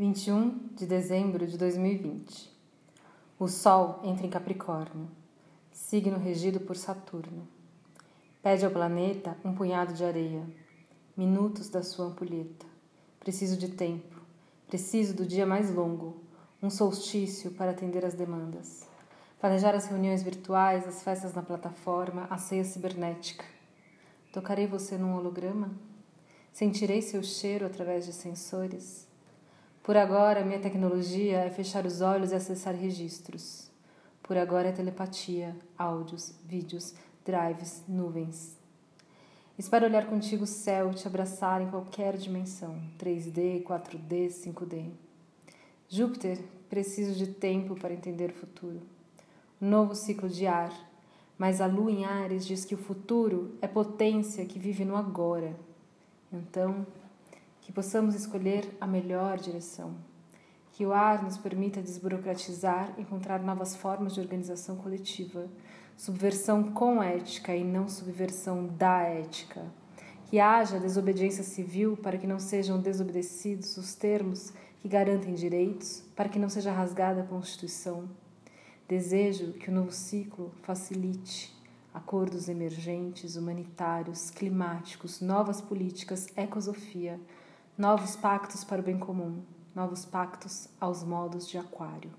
21 de dezembro de 2020. O Sol entra em Capricórnio, signo regido por Saturno. Pede ao planeta um punhado de areia, minutos da sua ampulheta. Preciso de tempo, preciso do dia mais longo, um solstício para atender as demandas. Planejar as reuniões virtuais, as festas na plataforma, a ceia cibernética. Tocarei você num holograma? Sentirei seu cheiro através de sensores? Por agora, minha tecnologia é fechar os olhos e acessar registros. Por agora é telepatia, áudios, vídeos, drives, nuvens. Espero olhar contigo o céu te abraçar em qualquer dimensão 3D, 4D, 5D. Júpiter, preciso de tempo para entender o futuro. Um novo ciclo de ar, mas a lua em Ares diz que o futuro é potência que vive no agora. Então, que possamos escolher a melhor direção, que o ar nos permita desburocratizar, encontrar novas formas de organização coletiva, subversão com ética e não subversão da ética, que haja desobediência civil para que não sejam desobedecidos os termos que garantem direitos, para que não seja rasgada a Constituição. Desejo que o novo ciclo facilite acordos emergentes, humanitários, climáticos, novas políticas, ecosofia novos pactos para o bem comum, novos pactos aos modos de Aquário.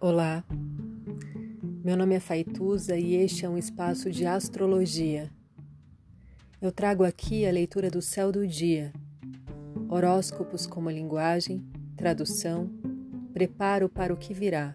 Olá, meu nome é Faituza e este é um espaço de astrologia. Eu trago aqui a leitura do céu do dia, horóscopos como linguagem, tradução, preparo para o que virá